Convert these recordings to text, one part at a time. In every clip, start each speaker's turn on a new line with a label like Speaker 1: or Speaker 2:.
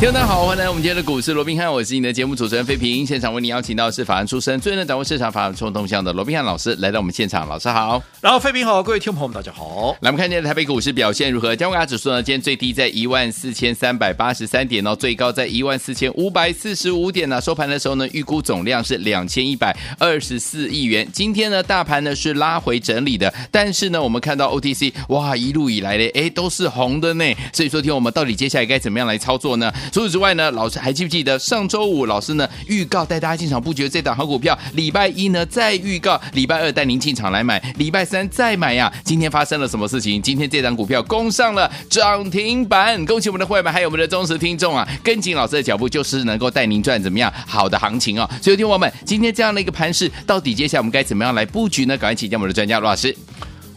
Speaker 1: 听众大家好，欢迎来到我们今天的股市罗宾汉，我是你的节目主持人费平。现场为你邀请到的是法案出身、最能掌握市场法案冲动向的罗宾汉老师来到我们现场，老师好。
Speaker 2: 然后费平好，各位听众朋友们大家好。
Speaker 1: 来，我们看今天的台北股市表现如何？加权指数呢？今天最低在一万四千三百八十三点哦，最高在一万四千五百四十五点呢。收盘的时候呢，预估总量是两千一百二十四亿元。今天呢，大盘呢是拉回整理的，但是呢，我们看到 OTC 哇，一路以来呢，哎，都是红的呢。所以说，听我们到底接下来该怎么样来操作呢？除此之外呢，老师还记不记得上周五老师呢预告带大家进场布局这档好股票？礼拜一呢再预告，礼拜二带您进场来买，礼拜三再买呀。今天发生了什么事情？今天这档股票攻上了涨停板，恭喜我们的会员们，还有我们的忠实听众啊！跟紧老师的脚步，就是能够带您赚怎么样好的行情啊！所以，听我们今天这样的一个盘势，到底接下来我们该怎么样来布局呢？赶快请教我们的专家罗老师。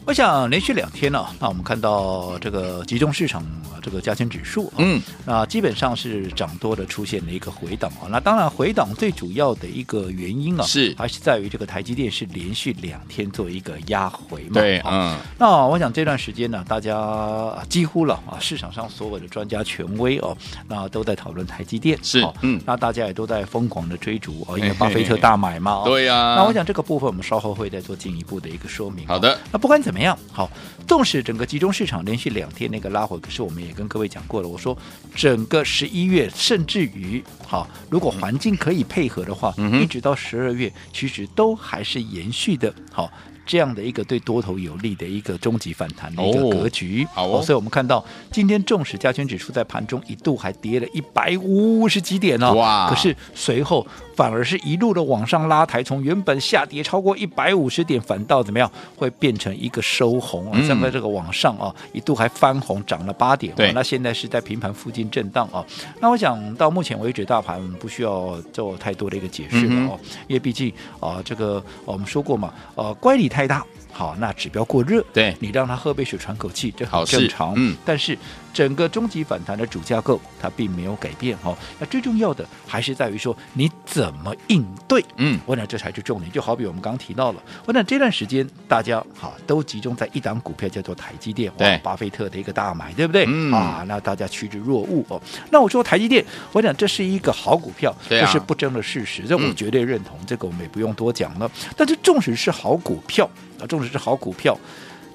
Speaker 2: 我想连续两天呢、啊，那我们看到这个集中市场这个加权指数、啊，嗯，那基本上是涨多的出现了一个回档啊。那当然回档最主要的一个原因啊，是还是在于这个台积电是连续两天做一个压回嘛。
Speaker 1: 对，嗯。
Speaker 2: 那我想这段时间呢，大家几乎了啊，市场上所有的专家权威哦，那都在讨论台积电，
Speaker 1: 是，嗯。
Speaker 2: 那大家也都在疯狂的追逐哦，因为巴菲特大买嘛。
Speaker 1: 对呀。
Speaker 2: 那我想这个部分我们稍后会再做进一步的一个说明。
Speaker 1: 好的。
Speaker 2: 那不管怎么样，好，纵使整个集中市场连续两天那个拉回，可是我们也跟各位讲过了，我说整个十一月，甚至于好，如果环境可以配合的话，嗯、一直到十二月，其实都还是延续的，好。这样的一个对多头有利的一个终极反弹的一个格局，哦，所以我们看到今天纵使加权指数在盘中一度还跌了一百五十几点呢，哇！可是随后反而是一路的往上拉抬，从原本下跌超过一百五十点，反倒怎么样会变成一个收红啊？站在这个往上啊，一度还翻红，涨了八点。对，那现在是在平盘附近震荡啊。那我想到目前为止，大盘不需要做太多的一个解释了哦，因为毕竟啊，这个我们说过嘛，呃，乖离太大，好，那指标过热，对，你让他喝杯水喘口气，这很正常。嗯，但是。整个终极反弹的主架构，它并没有改变哈。那最重要的还是在于说你怎么应对。嗯，我想这才是重点。就好比我们刚刚提到了，我想这段时间大家哈都集中在一档股票叫做台积电，对，巴菲特的一个大买，对不对？嗯啊，那大家趋之若鹜哦。那我说台积电，我想这是一个好股票，这是不争的事实，这我绝对认同，这个我们也不用多讲了。但是纵使是好股票啊，纵使是好股票，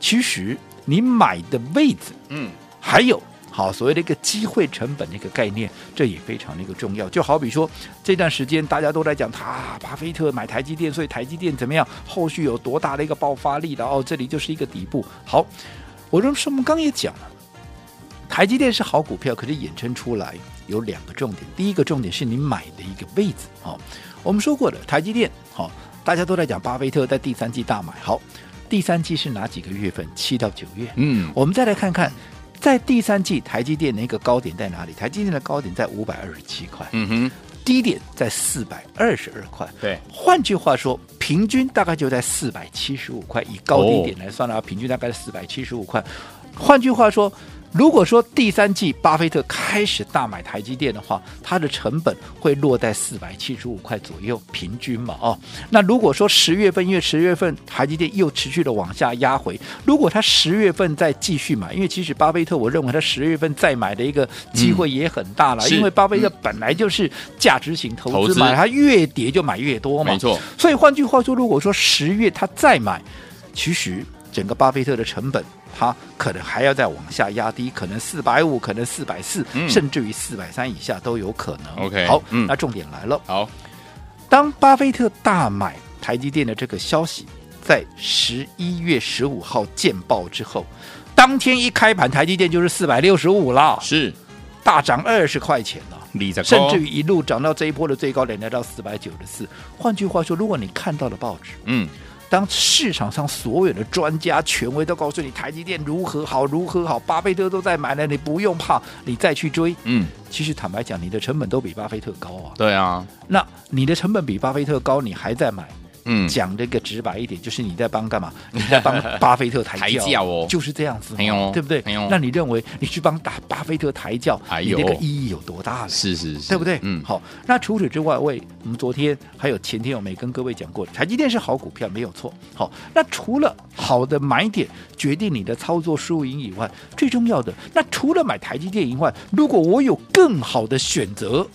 Speaker 2: 其实你买的位置，嗯。还有好所谓的一个机会成本的一个概念，这也非常的一个重要。就好比说这段时间大家都在讲，他、啊、巴菲特买台积电，所以台积电怎么样？后续有多大的一个爆发力的？哦，这里就是一个底部。好，我认为我们刚也讲了，台积电是好股票，可是衍生出来有两个重点。第一个重点是你买的一个位置。好，我们说过的，台积电好，大家都在讲巴菲特在第三季大买。好，第三季是哪几个月份？七到九月。嗯，我们再来看看。在第三季，台积电的一个高点在哪里？台积电的高点在五百二十七块，嗯哼，低点在四百二十二块。对，换句话说，平均大概就在四百七十五块。以高低点来算的话，平均大概是四百七十五块。换句话说。如果说第三季巴菲特开始大买台积电的话，它的成本会落在四百七十五块左右，平均嘛，哦，那如果说十月份，因为十月份台积电又持续的往下压回，如果他十月份再继续买，因为其实巴菲特我认为他十月份再买的一个机会也很大了，嗯、因为巴菲特本来就是价值型投资嘛，他越跌就买越多嘛，没错。所以换句话说，如果说十月他再买，其实整个巴菲特的成本。它可能还要再往下压低，可能四百五，可能四百四，甚至于四百三以下都有可能。OK，好，嗯，那重点来了。好，当巴菲特大买台积电的这个消息在十一月十五号见报之后，当天一开盘，台积电就是四百六十五了，是大涨二十块钱了，甚至于一路涨到这一波的最高点来到四百九十四。换句话说，如果你看到了报纸，嗯。当市场上所有的专家权威都告诉你台积电如何好如何好，巴菲特都在买了，你不用怕，你再去追。嗯，其实坦白讲，你的成本都比巴菲特高啊。对啊，那你的成本比巴菲特高，你还在买，
Speaker 1: 嗯
Speaker 2: 讲这个直白一点，就是你在帮干嘛？你在帮巴菲特抬
Speaker 1: 轿，哦
Speaker 2: 就是这样子嘛，
Speaker 1: 哎呦
Speaker 2: 对不对？
Speaker 1: 没有
Speaker 2: 那你认为你去帮打巴菲特抬
Speaker 1: 轿，
Speaker 2: 你那个意义有多大呢？
Speaker 1: 是是是，
Speaker 2: 对不对？
Speaker 1: 嗯，
Speaker 2: 好。那除此之外，为我们昨天还有前天，我们也跟各位讲过，台积电是好股票，没有错。好，那除了好的买点决定你的操作输赢以外，最重要的，那除了买台积电以外，如果我有更好的选择，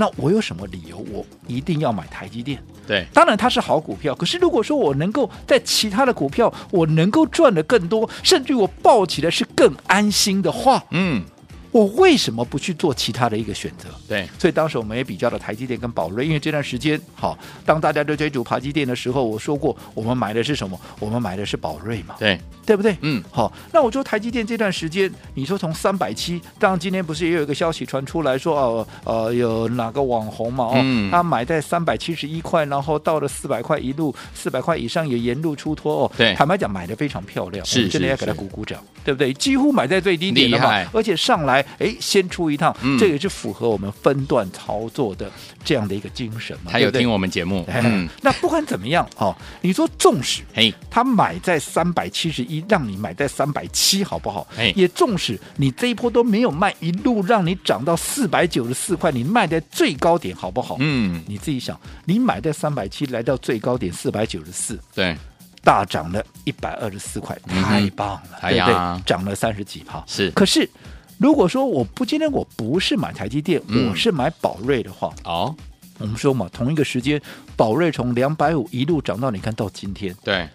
Speaker 2: 那我有什么理由我一定要买台积电？
Speaker 1: 对，
Speaker 2: 当然它是好股票，可是如果说我能够在其他的股票我能够赚得更多，甚至于我抱起来是更安心的话，
Speaker 1: 嗯，
Speaker 2: 我为什么不去做其他的一个选择？
Speaker 1: 对，
Speaker 2: 所以当时我们也比较了台积电跟宝瑞，因为这段时间好，当大家都追逐台积电的时候，我说过我们买的是什么？我们买的是宝瑞嘛，
Speaker 1: 对，
Speaker 2: 对不对？
Speaker 1: 嗯，
Speaker 2: 好，那我说台积电这段时间，你说从三百七，当然今天不是也有一个消息传出来说，哦，呃，有哪个网红嘛，哦，
Speaker 1: 嗯
Speaker 2: 他买在三百七十一块，然后到了四百块，一路四百块以上也沿路出脱哦，
Speaker 1: 对
Speaker 2: 坦白讲买的非常漂亮，
Speaker 1: 是
Speaker 2: 真的要给他鼓鼓掌，对不对？几乎买在最低点的嘛，而且上来，哎，先出一趟，
Speaker 1: 嗯。
Speaker 2: 这也是符合我们分段操作的这样的一个精神嘛，
Speaker 1: 他有听我们节目，
Speaker 2: 那不管怎么样，哦，你说纵使
Speaker 1: 嘿，
Speaker 2: 他买在三百七十一，让你买在三百七，好不好？
Speaker 1: 哎？
Speaker 2: 也纵使你这一波都没有卖，一路让你涨到四百九十四块，你卖在最高点，好不好？
Speaker 1: 嗯，
Speaker 2: 你自己想，你买在三百七，来到最高点四百九十四，
Speaker 1: 对，
Speaker 2: 大涨了一百二十四
Speaker 1: 块，
Speaker 2: 太棒了，
Speaker 1: 哎
Speaker 2: 对不对？
Speaker 1: 呀？
Speaker 2: 涨了三十几趴。
Speaker 1: 是。
Speaker 2: 可是如果说我不今天我不是买台积电，
Speaker 1: 嗯
Speaker 2: 我是买宝瑞的话，
Speaker 1: 哦，
Speaker 2: 我们说嘛，同一个时间，宝瑞从两百五一路涨到你看到今天。
Speaker 1: 对，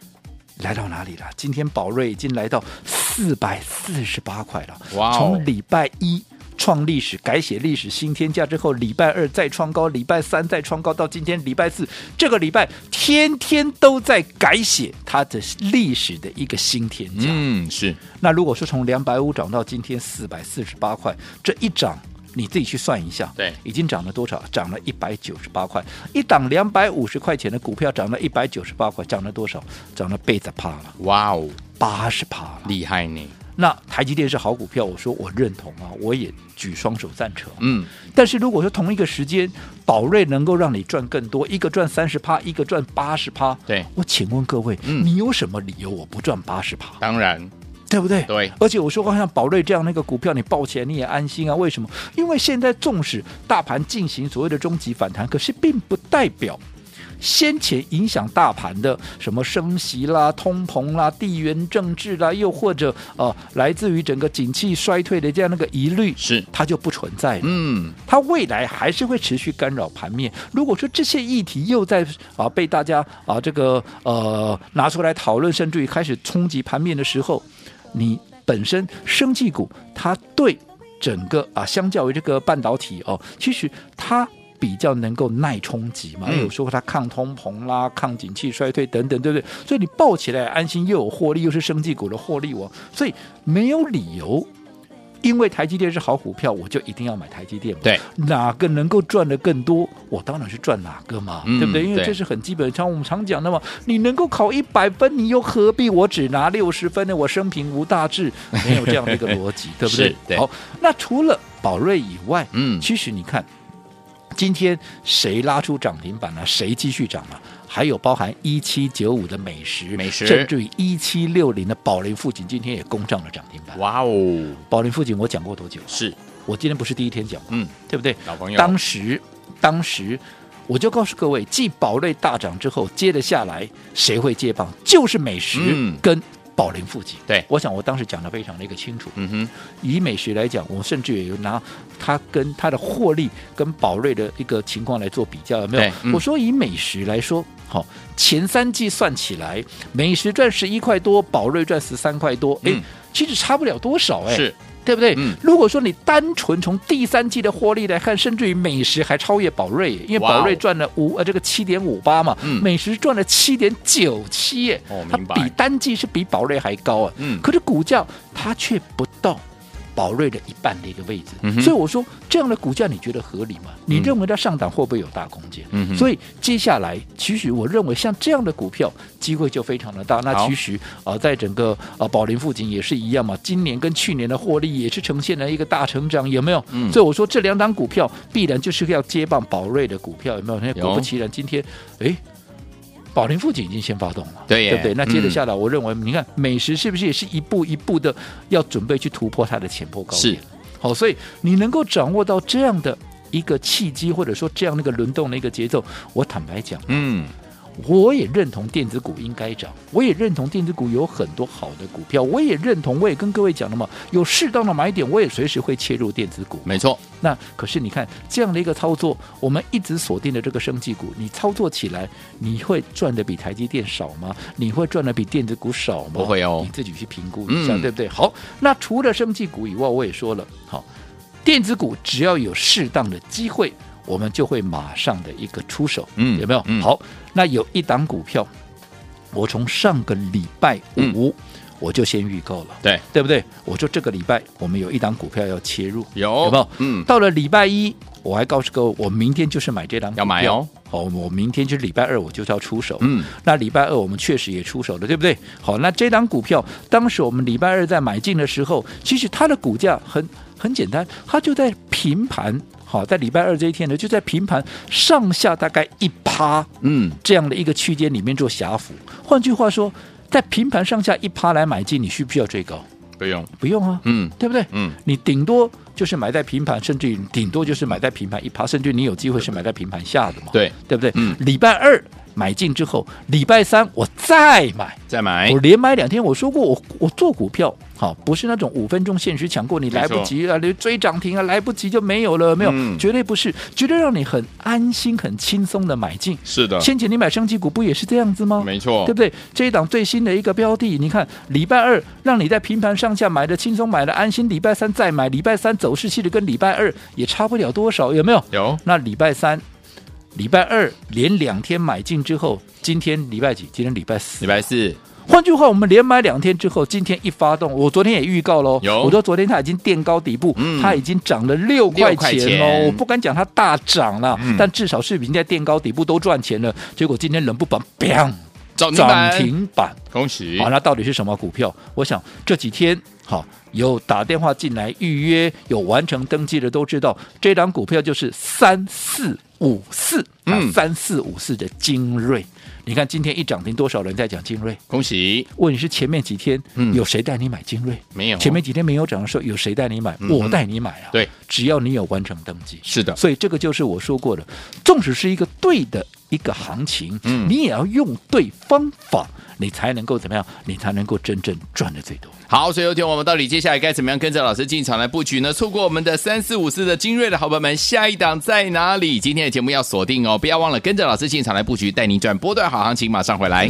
Speaker 2: 来到哪里了？今天宝瑞已经来到四百四十八块了。
Speaker 1: 哇哦
Speaker 2: 从礼拜一创历史、改写历史新天价之后，礼拜二再创高，礼拜三再创高，到今天礼拜四，这个礼拜天天都在改写它的历史的一个新天价。
Speaker 1: 嗯，是，
Speaker 2: 那如果说从两百五涨到今天四百四十八块，这一涨。你自己去算一下，
Speaker 1: 对
Speaker 2: 已经涨了多少？涨了一百九十八块，一档两百五十块钱的股票涨了一百九十八块，涨了多少？涨了倍子趴了，
Speaker 1: 哇哦，
Speaker 2: 八十趴了。
Speaker 1: 厉害呢，
Speaker 2: 那台积电是好股票，我说我认同啊，我也举双手赞成。
Speaker 1: 嗯，
Speaker 2: 但是如果说同一个时间，宝瑞能够让你赚更多，一个赚三十趴，一个赚八十趴，
Speaker 1: 对
Speaker 2: 我请问各位，
Speaker 1: 嗯
Speaker 2: 你有什么理由我不赚八十趴？
Speaker 1: 当然，
Speaker 2: 对不对？
Speaker 1: 对
Speaker 2: 而且我说过，像宝瑞这样那个股票，你抱起来你也安心啊？为什么？因为现在纵使大盘进行所谓的终极反弹，可是并不代表先前影响大盘的什么升息啦、通膨啦、地缘政治啦，又或者呃来自于整个景气衰退的这样那个疑虑，
Speaker 1: 是
Speaker 2: 它就不存在了。
Speaker 1: 嗯，
Speaker 2: 它未来还是会持续干扰盘面。如果说这些议题又在啊被大家啊这个呃拿出来讨论，甚至于开始冲击盘面的时候，你本身生技股它对整个啊相较于这个半导体哦，其实它。比较能够耐冲击嘛，有时候它抗通膨啦、抗景气衰退等等，对不对？所以你抱起来安心，又有获利，又是生技股的获利哦，所以没有理由。因为台积电是好股票，我就一定要买台积电嘛。
Speaker 1: 对，
Speaker 2: 哪个能够赚的更多，我当然是赚哪个嘛，
Speaker 1: 嗯
Speaker 2: 对不对？因
Speaker 1: 为
Speaker 2: 这是很基本，像我们常讲的嘛，你能够考一百分，你又何必我只拿六十分呢？我生平无大志，没有这样的一个逻辑，对不
Speaker 1: 对？对
Speaker 2: 好，那除了宝瑞以外，
Speaker 1: 嗯
Speaker 2: 其实你看，今天谁拉出涨停板了、谁继续涨了？还有包含一七九五的美食，
Speaker 1: 美食
Speaker 2: 甚至于一七六零的宝林富锦，今天也攻上了涨停板。
Speaker 1: 哇哦，
Speaker 2: 宝林富锦我讲过多久？
Speaker 1: 是，
Speaker 2: 我今天不是第一天讲吗，
Speaker 1: 嗯，
Speaker 2: 对不对？
Speaker 1: 老朋友，
Speaker 2: 当时，当时我就告诉各位，继宝瑞大涨之后，接着下来谁会接棒？就是美食
Speaker 1: 嗯
Speaker 2: 跟宝林附近。
Speaker 1: 对
Speaker 2: 我想我当时讲的非常的一个清楚。
Speaker 1: 嗯哼，
Speaker 2: 以美食来讲，我甚至也有拿它跟它的获利跟宝瑞的一个情况来做比较，有没有？
Speaker 1: 嗯
Speaker 2: 我说以美食来说，好，前三季算起来，美食赚十一块多，宝瑞赚十三块多，哎、
Speaker 1: 嗯
Speaker 2: 其实差不了多少，哎，
Speaker 1: 是，
Speaker 2: 对不对？
Speaker 1: 嗯。
Speaker 2: 如果说你单纯从第三季的获利来看，甚至于美食还超越宝瑞，因
Speaker 1: 为
Speaker 2: 宝瑞赚了五呃这个七点五八嘛，
Speaker 1: 嗯。
Speaker 2: 美食赚了七点九七耶，它比单季是比宝瑞还高啊。
Speaker 1: 嗯。
Speaker 2: 可是股价它却不到宝瑞的一半的一个位置，
Speaker 1: 嗯
Speaker 2: 所以我说这样的股价你觉得合理吗？你认为它上档会不会有大空间？
Speaker 1: 嗯
Speaker 2: 所以接下来其实我认为像这样的股票机会就非常的大。那其实啊、呃，在整个啊宝林附近也是一样嘛，今年跟去年的获利也是呈现了一个大成长，有没有？
Speaker 1: 嗯
Speaker 2: 所以我说这两档股票必然就是要接棒宝瑞的股票，有没有？那
Speaker 1: 有
Speaker 2: 果不其然，今天哎。宝林富锦已经先发动了，
Speaker 1: 对
Speaker 2: 对不对？那接着
Speaker 1: 嗯。
Speaker 2: 下来，我认为你看美食是不是也是一步一步的要准备去突破它的前波高点？
Speaker 1: 是，
Speaker 2: 好，所以你能够掌握到这样的一个契机，或者说这样的一个轮动的一个节奏，我坦白讲，
Speaker 1: 嗯，
Speaker 2: 我也认同电子股应该涨，我也认同电子股有很多好的股票，我也认同，我也跟各位讲了嘛，有适当的买点，我也随时会切入电子股。
Speaker 1: 没错，
Speaker 2: 那可是你看这样的一个操作，我们一直锁定的这个生技股，你操作起来，你会赚的比台积电少吗？你会赚的比电子股少吗？
Speaker 1: 不会哦
Speaker 2: 你自己去评估一下，
Speaker 1: 嗯
Speaker 2: 对不对？好，那除了生技股以外，我也说了，好，电子股只要有适当的机会，我们就会马上的一个出手，
Speaker 1: 嗯
Speaker 2: 有没有？
Speaker 1: 嗯
Speaker 2: 好，那有一档股票，我从上个礼拜五、我就先预购了。
Speaker 1: 对，
Speaker 2: 对不对？我说这个礼拜我们有一档股票要切入，
Speaker 1: 有
Speaker 2: 有没有？
Speaker 1: 嗯，
Speaker 2: 到了礼拜一，我还告诉各位，我明天就是买这档股票
Speaker 1: 要买哦。
Speaker 2: 好，我明天就是礼拜二，我就是要出手。
Speaker 1: 嗯，
Speaker 2: 那礼拜二我们确实也出手了，对不对？好，那这档股票当时我们礼拜二在买进的时候，其实它的股价很很简单，它就在平盘。好，在礼拜二这一天呢，就在平盘上下大概一趴，
Speaker 1: 嗯，
Speaker 2: 这样的一个区间里面做狭幅。换句话说，在平盘上下一趴来买进，你需不需要追高？
Speaker 1: 不用，
Speaker 2: 不用啊，
Speaker 1: 嗯
Speaker 2: 对不对？
Speaker 1: 嗯，
Speaker 2: 你顶多就是买在平盘，甚至于顶多就是买在平盘一趴，甚至你有机会是买在平盘下的嘛，
Speaker 1: 对，
Speaker 2: 对不对？
Speaker 1: 嗯
Speaker 2: 礼拜二买进之后，礼拜三我再买，
Speaker 1: 再买
Speaker 2: 我，连买两天。我说过我，我我做股票，好，不是那种五分钟限时抢购，你来不及啊，你追涨停啊，来不及就没有了，没有，
Speaker 1: 嗯
Speaker 2: 绝对不是，绝对让你很安心、很轻松的买进。
Speaker 1: 是的，
Speaker 2: 先前你买升级股不也是这样子吗？
Speaker 1: 没错，
Speaker 2: 对不对？这一档最新的一个标的，你看礼拜二让你在平盘上下买的轻松，买的安心，礼拜三再买，礼拜三走势其实跟礼拜二也差不了多少，有没有？
Speaker 1: 有，
Speaker 2: 那礼拜三、礼拜二连两天买进之后，今天礼拜几？今天礼拜四。
Speaker 1: 礼拜四，
Speaker 2: 换句话，我们连买两天之后，今天一发动，我昨天也预告
Speaker 1: 喽，
Speaker 2: 我说昨天它已经垫高底部，
Speaker 1: 嗯
Speaker 2: 它已经涨了六块
Speaker 1: 6块
Speaker 2: 钱我不敢讲它大涨了，
Speaker 1: 嗯
Speaker 2: 但至少是已经在垫高底部都赚钱了。结果今天人不保，砰，
Speaker 1: 涨停板，
Speaker 2: 停板。
Speaker 1: 恭喜，
Speaker 2: 好，那到底是什么股票？我想这几天好有打电话进来预约、有完成登记的都知道，这档股票就是三四五四，
Speaker 1: 嗯
Speaker 2: 三四五四的精锐。你看今天一涨停，多少人在讲精锐？
Speaker 1: 恭喜，
Speaker 2: 问你是前面几天、
Speaker 1: 嗯
Speaker 2: 有谁带你买精锐？
Speaker 1: 没有，
Speaker 2: 前面几天没有涨的时候，有谁带你买？
Speaker 1: 嗯
Speaker 2: 我带你买啊！
Speaker 1: 对，
Speaker 2: 只要你有完成登记，
Speaker 1: 是的，
Speaker 2: 所以这个就是我说过的，纵使是一个对的一个行情，
Speaker 1: 嗯
Speaker 2: 你也要用对方法，你才能够怎么样？你才能够真正赚的最多。
Speaker 1: 好，所以有天我们到底接下来该怎么样跟着老师进场来布局呢？错过我们的三四五四的精锐的好朋友们，下一档在哪里？今天的节目要锁定哦，不要忘了跟着老师进场来布局，带您赚波段好行情，马上回来。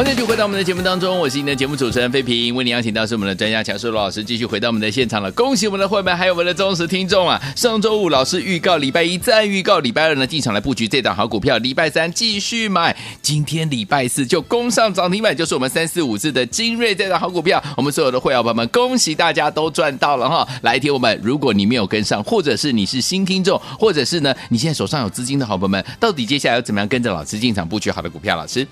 Speaker 1: 欢迎继续回到我们的节目当中，我是您的节目主持人费平，为您邀请到是我们的专家强叔罗老师，继续回到我们的现场了。恭喜我们的会员，还有我们的忠实听众啊！上周五老师预告，礼拜一再预告，礼拜二呢进场来布局这档好股票，礼拜三继续买，今天礼拜四就攻上涨停板，就是我们三四五四的精锐这档好股票。我们所有的会员朋友们，恭喜大家都赚到了哈！来听我们，如果你没有跟上，或者是你是新听众，或者是呢你现在手上有资金的好朋友们，到底接下来要怎么样跟着老师进场布局好的股票？老师。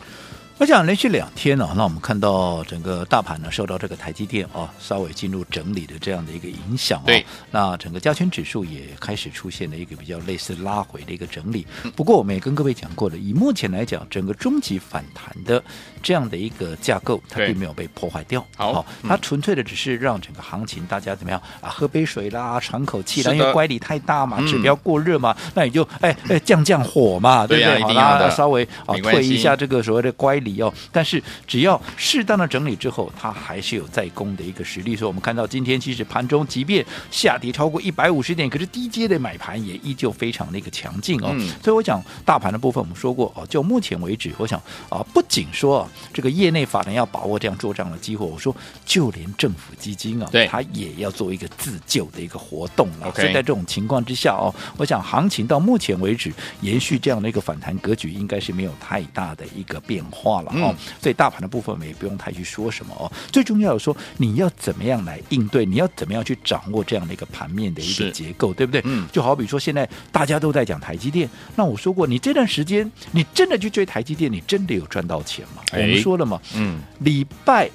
Speaker 2: 我想连续两天呢、那我们看到整个大盘呢受到这个台积电啊稍微进入整理的这样的一个影响啊，
Speaker 1: 对，
Speaker 2: 那整个加权指数也开始出现了一个比较类似拉回的一个整理。不过我们也跟各位讲过了，以目前来讲，整个中级反弹的这样的一个架构，它并没有被破坏掉。
Speaker 1: 好嗯
Speaker 2: 它纯粹的只是让整个行情大家怎么样啊，喝杯水啦，喘口气啦，因为乖离太大嘛，
Speaker 1: 嗯
Speaker 2: 指标过热嘛，那你就哎哎降降火嘛，对不对？好
Speaker 1: 对呀一定要
Speaker 2: 稍微啊退一下这个所谓的乖离。但是只要适当的整理之后，它还是有再攻的一个实力。所以我们看到今天其实盘中即便下跌超过一百五十点，可是低阶的买盘也依旧非常的一个强劲哦。
Speaker 1: 嗯、
Speaker 2: 所以我想大盘的部分，我们说过哦，就目前为止，我想啊，不仅说、啊、这个业内法人要把握这样做账的机会，我说就连政府基金啊，
Speaker 1: 对，
Speaker 2: 它也要做一个自救的一个活动了。以在这种情况之下哦，我想行情到目前为止延续这样的一个反弹格局，应该是没有太大的一个变化了哦。嗯、所以大盘的部分，我们也不用太去说什么哦。最重要的说，你要怎么样来应对？你要怎么样去掌握这样的一个盘面的一个结构，对不对？嗯，就好比说现在大家都在讲台积电，那我说过，你这段时间你真的去追台积电，你真的有赚到钱吗？哎、我们说了嘛，嗯，礼拜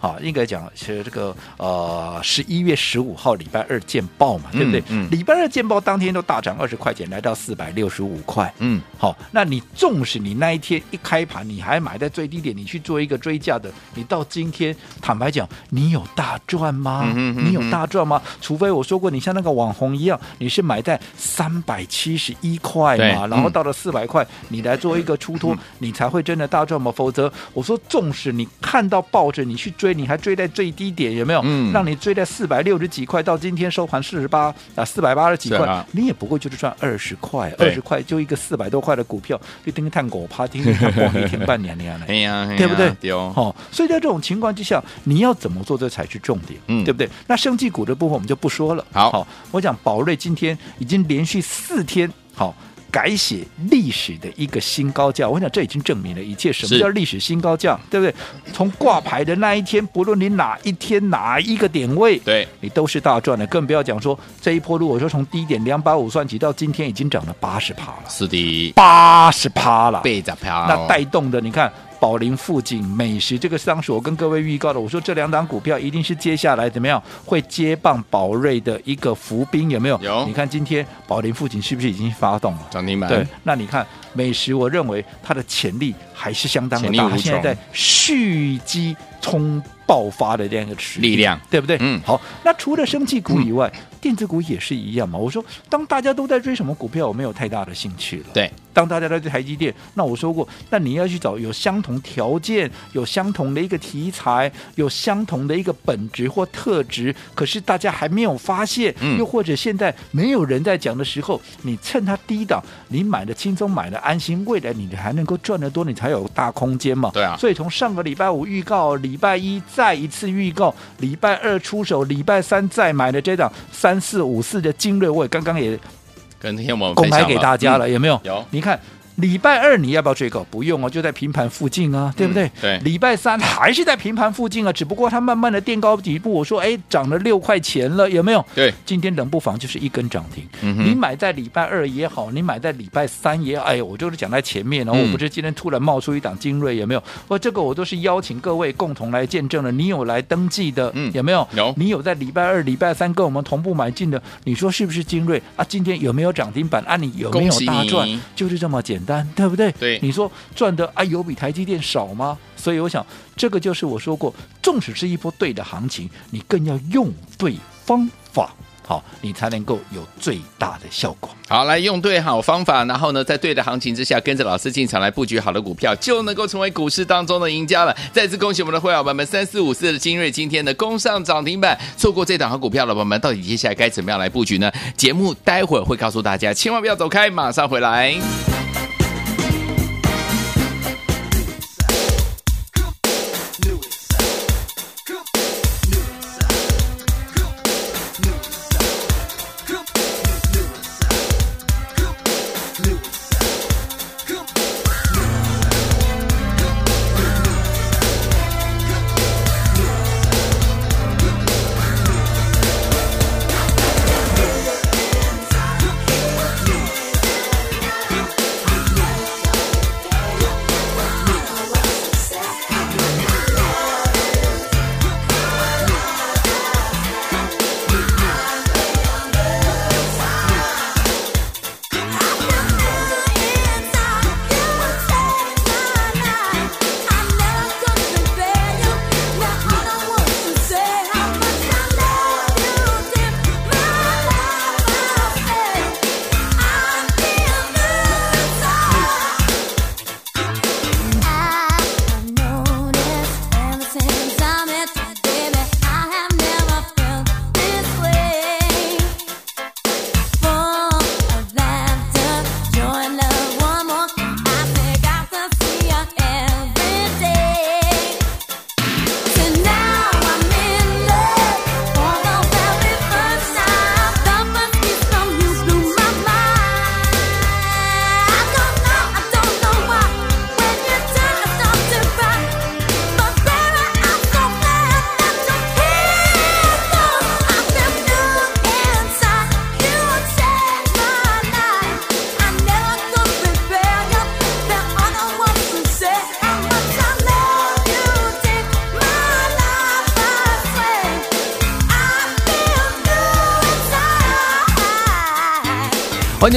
Speaker 2: 二。好，应该讲是这个呃，十一月十五号礼拜二见报嘛，对不对？嗯。嗯礼拜二见报当天都大涨二十块钱，来到四百六十五块。嗯。好，那你纵使你那一天一开盘你还买在最低点，你去做一个追价的，你到今天坦白讲，你有大赚吗？你有大赚吗？除非我说过，你像那个网红一样，你是买在三百七十一块嘛，嗯、然后到了四百块，你来做一个出脱，嗯、你才会真的大赚嘛？否则，我说纵使你看到抱着你去追。你还追在最低点有没有？嗯，让你追在四百六十几块，到今天收盘四十八啊，四百八十几块，啊、你也不过就是赚二十块，二十块就一个四百多块的股票，就盯探狗趴，盯看光一天半年那样的，对不对？对哦，所以在这种情况之下，你要怎么做，这才是重点，嗯，对不对？那生技股的部分我们就不说了。好，好，我讲宝瑞今天已经连续四天好。改写历史的一个新高价，我想这已经证明了一切。什么叫历史新高价？对不对？从挂牌的那一天，不论你哪一天哪一个点位，对你都是大赚的。更不要讲说这一波，如果说从低点两百五算起，到今天已经涨了八十趴了。是的，八十趴了，倍涨趴。那带动的，你看。宝林富锦美食这个当时我跟各位预告的，我说这两档股票一定是接下来怎么样会接棒宝瑞的一个伏兵，有没有？有。你看今天宝林富锦是不是已经发动了？涨停板。对，那你看美食，我认为它的潜力还是相当的大，它现在在蓄积冲爆发的这样一个实力量，对不对？嗯。好，那除了生技股以外，嗯、电子股也是一样嘛。我说，当大家都在追什么股票，我没有太大的兴趣了。对。当大家在追台积电，那我说过，那你要去找有相同条件、有相同的一个题材、有相同的一个本质或特质，可是大家还没有发现，嗯、又或者现在没有人在讲的时候，你趁它低档，你买的轻松，买的安心，未来你还能够赚得多，你才有大空间嘛。对啊。所以从上个礼拜五预告，礼拜一再一次预告，礼拜二出手，礼拜三再买的这档三四五四的精锐，我也刚刚也。跟天我们公开给大家了，有没有？有，你看。礼拜二你要不要追高？不用哦，就在平盘附近啊，对不对？嗯、对。礼拜三还是在平盘附近啊，只不过它慢慢的垫高底部。我说，哎，涨了六块钱了，有没有？对。今天冷不防就是一根涨停。嗯、哼你买在礼拜二也好，你买在礼拜三也好，哎，我就是讲在前面，然后我不是今天突然冒出一档精锐，有没有？我这个我都是邀请各位共同来见证的。你有来登记的，嗯，有没有？有。你有在礼拜二、礼拜三跟我们同步买进的，你说是不是精锐啊？今天有没有涨停板啊？你有没有大赚？就是这么简单，对不对？对。你说赚的啊有比台积电少吗？所以我想，这个就是我说过，纵使是一波对的行情，你更要用对方法，好，你才能够有最大的效果。好，来用对好方法，然后呢，在对的行情之下，跟着老师进场来布局好的股票，就能够成为股市当中的赢家了。再次恭喜我们的会员朋友们，三四五四的精锐今天的攻上涨停板，错过这档好股票的朋友们，到底接下来该怎么样来布局呢？节目待会儿会告诉大家，千万不要走开，马上回
Speaker 1: 来。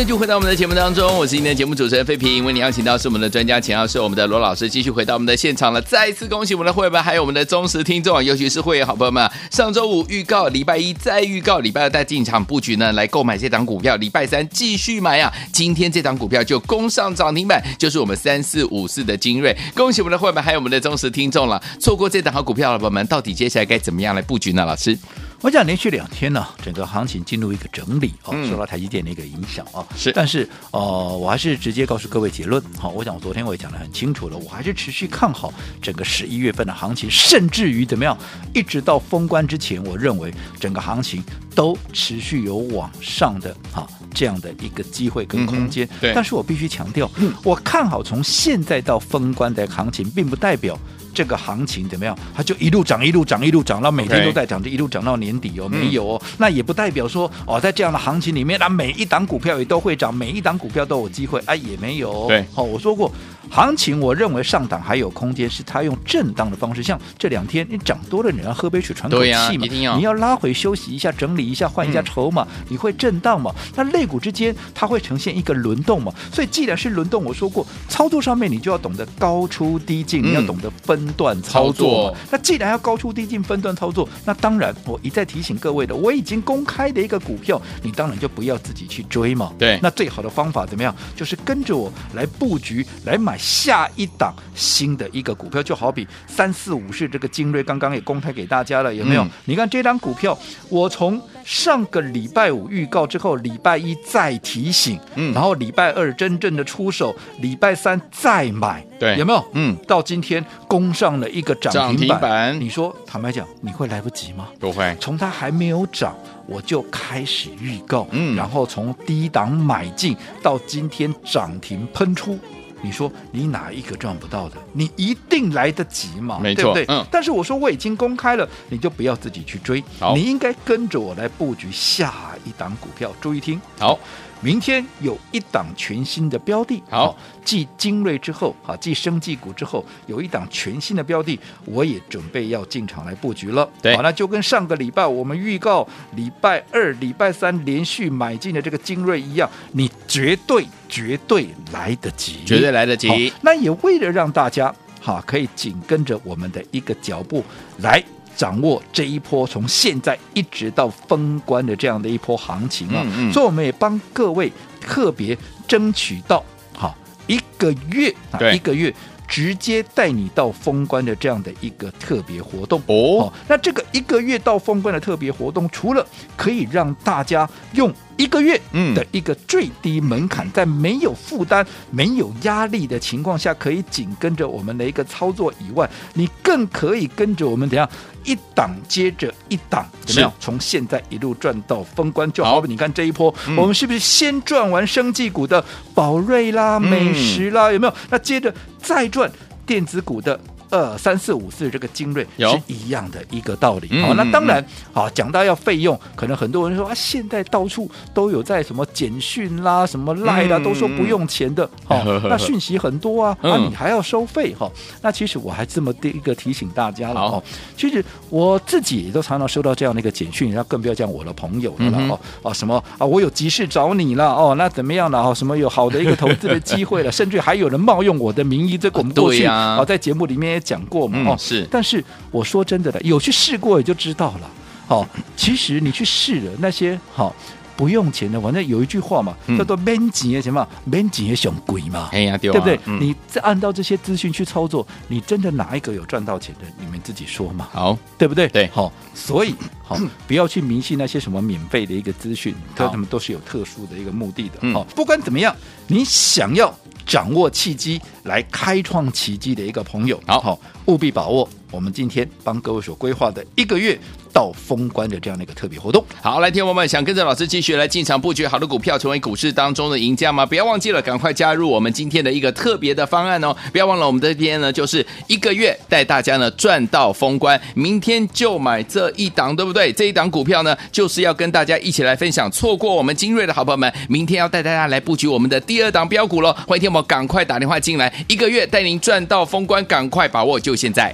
Speaker 1: 就回到我们的节目当中，我是今天的节目主持人费平，为你邀请到是我们的专家钱老师，我们的罗老师，继续回到我们的现场了。再一次恭喜我们的会员，还有我们的忠实听众，尤其是会员好朋友们。上周五预告，礼拜一再预告，礼拜二再进场布局呢，来购买这档股票。礼拜三继续买啊，今天这档股票就攻上涨停板，就是我们三四五四的精锐。恭喜我们的会员，还有我们的忠实听众了。错过这档好股票的朋友们，到底接下来该怎么样来布局呢？老师？
Speaker 2: 我讲连续两天呢，整个行情进入一个整理哦，受到台积电的一个影响啊。
Speaker 1: 是，
Speaker 2: 但是呃，我还是直接告诉各位结论。好，我想我昨天我也讲的很清楚了，我还是持续看好整个十一月份的行情，甚至于怎么样，一直到封关之前，我认为整个行情都持续有往上的哈这样的一个机会跟空间。
Speaker 1: 对，
Speaker 2: 但是我必须强调，我看好从现在到封关的行情，并不代表。这个行情怎么样？它就一路涨，一路涨，一路涨，到每天都在涨，就一路涨到年底哦。没有哦，那也不代表说哦，在这样的行情里面，那每一档股票也都会涨，每一档股票都有机会啊，也没有。
Speaker 1: 对，
Speaker 2: 好，我说过。行情我认为上档还有空间，是它用震荡的方式，像这两天你涨多了，你要喝杯水喘口气嘛，
Speaker 1: 要
Speaker 2: 你要拉回休息一下，整理一下，换一下筹码，嗯、你会震荡嘛？那肋骨之间它会呈现一个轮动嘛？所以既然是轮动，我说过操作上面你就要懂得高出低进，嗯、你要懂得分段操作，操作。那既然要高出低进，分段操作，那当然我一再提醒各位的，我已经公开的一个股票，你当然就不要自己去追嘛。
Speaker 1: 对，
Speaker 2: 那最好的方法怎么样？就是跟着我来布局，来买下一档新的一个股票，就好比三四五是这个精锐，刚刚也公开给大家了，有没有？嗯、你看这张股票，我从上个礼拜五预告之后，礼拜一再提醒，嗯，然后礼拜二真正的出手，礼拜三再买，
Speaker 1: 对，
Speaker 2: 有没有？
Speaker 1: 嗯，
Speaker 2: 到今天攻上了一个涨停板，你说坦白讲，你会来不及吗？
Speaker 1: 不会，
Speaker 2: 从它还没有涨，我就开始预告，
Speaker 1: 嗯，
Speaker 2: 然后从低档买进到今天涨停喷出。你说你哪一个赚不到的？你一定来得及嘛？
Speaker 1: 没错，
Speaker 2: 对不对？
Speaker 1: 嗯。
Speaker 2: 但是我说我已经公开了，你就不要自己去追，你应该跟着我来布局下一档股票。注意听，
Speaker 1: 好。
Speaker 2: 明天有一档全新的标的，
Speaker 1: 好，
Speaker 2: 继精锐之后，好，继生技股之后，有一档全新的标的，我也准备要进场来布局了。
Speaker 1: 对，
Speaker 2: 好，那就跟上个礼拜我们预告礼拜二、礼拜三连续买进的这个精锐一样，你绝对绝对来得及，
Speaker 1: 绝对来得及。
Speaker 2: 那也为了让大家好可以紧跟着我们的一个脚步来。掌握这一波从现在一直到封关的这样的一波行情啊，
Speaker 1: 嗯嗯、
Speaker 2: 所以我们也帮各位特别争取到好一个月啊，一个月直接带你到封关的这样的一个特别活动
Speaker 1: 哦。
Speaker 2: 那这个一个月到封关的特别活动，除了可以让大家用。一个月的一个最低门槛，在没有负担、没有压力的情况下，可以紧跟着我们的一个操作以外，你更可以跟着我们怎样一档接着一档，怎么样？从现在一路赚到封关，就好比你看这一波，我们是不是先赚完生技股的宝瑞啦、美食啦，有没有？那接着再赚电子股的。呃，三四五四这个精锐是一样的一个道理。好、哦，那当然，好讲到要费用，可能很多人说啊，现在到处都有在什么简讯啦、什么赖啦，都说不用钱的。好、哦，那讯息很多啊，啊，你还要收费哈、哦？那其实我还这么第一个提醒大家了哦。其实我自己也都常常收到这样的一个简讯，然后更不要讲我的朋友了哦。啊，什么啊，我有急事找你了哦，那怎么样了？哦，什么有好的一个投资的机会了？甚至还有人冒用我的名义，这个我们过去啊、哦，在节目里面。讲过嘛？哦，
Speaker 1: 是。
Speaker 2: 但是我说真的了，有去试过也就知道了。好，其实你去试了那些好不用钱的，反正有一句话嘛，叫做“免钱的什么，免钱的上鬼嘛”。
Speaker 1: 哎呀，对
Speaker 2: 不对？你再按照这些资讯去操作，你真的哪一个有赚到钱的？你们自己说嘛。
Speaker 1: 好，
Speaker 2: 对不对？
Speaker 1: 对。
Speaker 2: 好，所以好，不要去迷信那些什么免费的一个资讯，他们都是有特殊的一个目的的。好，不管怎么样，你想要。掌握契机来开创奇迹的一个朋友，好。好务必把握我们今天帮各位所规划的一个月到封关的这样的一个特别活动。
Speaker 1: 好，来听我们想跟着老师继续来进场布局好的股票，成为股市当中的赢家吗？不要忘记了，赶快加入我们今天的一个特别的方案哦！不要忘了，我们这边呢就是一个月带大家呢赚到封关，明天就买这一档，对不对？这一档股票呢就是要跟大家一起来分享。错过我们精锐的好朋友们，明天要带大家来布局我们的第二档标股喽！欢迎听我们赶快打电话进来，一个月带您赚到封关，赶快把握，就现在。